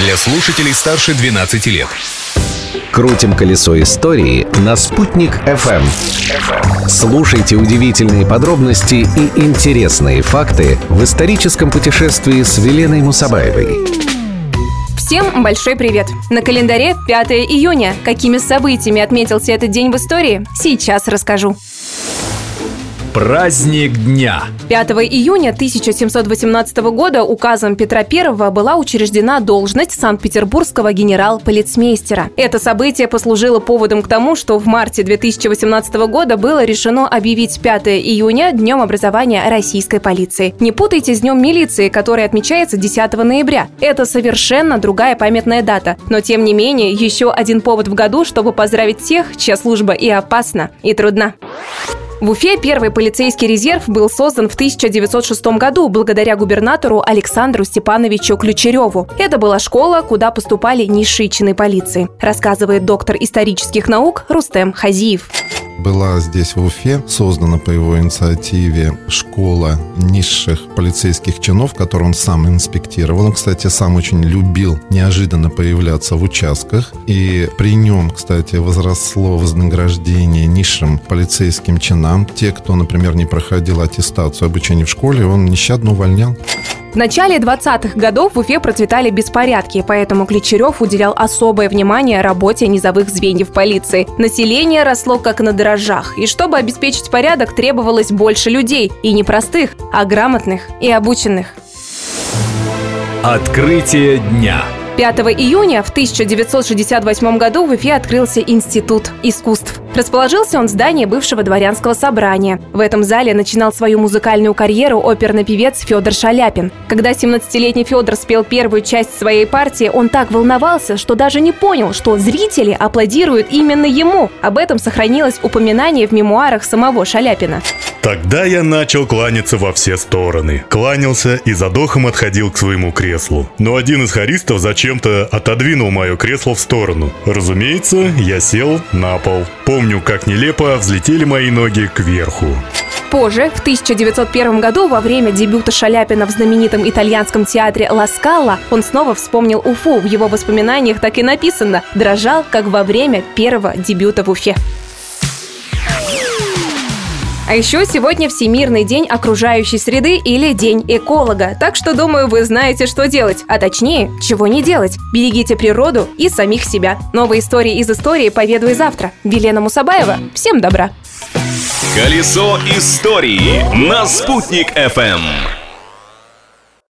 для слушателей старше 12 лет. Крутим колесо истории на «Спутник FM. Слушайте удивительные подробности и интересные факты в историческом путешествии с Веленой Мусабаевой. Всем большой привет! На календаре 5 июня. Какими событиями отметился этот день в истории, сейчас расскажу. Праздник дня. 5 июня 1718 года указом Петра I была учреждена должность Санкт-Петербургского генерал-полицмейстера. Это событие послужило поводом к тому, что в марте 2018 года было решено объявить 5 июня Днем образования российской полиции. Не путайте с Днем милиции, который отмечается 10 ноября. Это совершенно другая памятная дата. Но тем не менее, еще один повод в году, чтобы поздравить тех, чья служба и опасна, и трудна. В Уфе первый полицейский резерв был создан в 1906 году благодаря губернатору Александру Степановичу Ключереву. Это была школа, куда поступали низшие чины полиции, рассказывает доктор исторических наук Рустем Хазиев была здесь в Уфе создана по его инициативе школа низших полицейских чинов, которую он сам инспектировал. Он, кстати, сам очень любил неожиданно появляться в участках. И при нем, кстати, возросло вознаграждение низшим полицейским чинам. Те, кто, например, не проходил аттестацию обучения в школе, он нещадно увольнял. В начале 20-х годов в Уфе процветали беспорядки, поэтому Ключерев уделял особое внимание работе низовых звеньев полиции. Население росло как на дрожжах, и чтобы обеспечить порядок, требовалось больше людей, и не простых, а грамотных и обученных. Открытие дня. 5 июня в 1968 году в Уфе открылся Институт искусств. Расположился он в здании бывшего дворянского собрания. В этом зале начинал свою музыкальную карьеру оперный певец Федор Шаляпин. Когда 17-летний Федор спел первую часть своей партии, он так волновался, что даже не понял, что зрители аплодируют именно ему. Об этом сохранилось упоминание в мемуарах самого Шаляпина. Тогда я начал кланяться во все стороны. Кланялся и задохом отходил к своему креслу. Но один из хористов зачем-то отодвинул мое кресло в сторону. Разумеется, я сел на пол. Помню, как нелепо взлетели мои ноги кверху. Позже, в 1901 году, во время дебюта Шаляпина в знаменитом итальянском театре «Ла Скала», он снова вспомнил Уфу. В его воспоминаниях так и написано «Дрожал, как во время первого дебюта в Уфе». А еще сегодня Всемирный день окружающей среды или День эколога. Так что, думаю, вы знаете, что делать. А точнее, чего не делать. Берегите природу и самих себя. Новые истории из истории поведаю завтра. Велена Мусабаева. Всем добра. Колесо истории на «Спутник FM.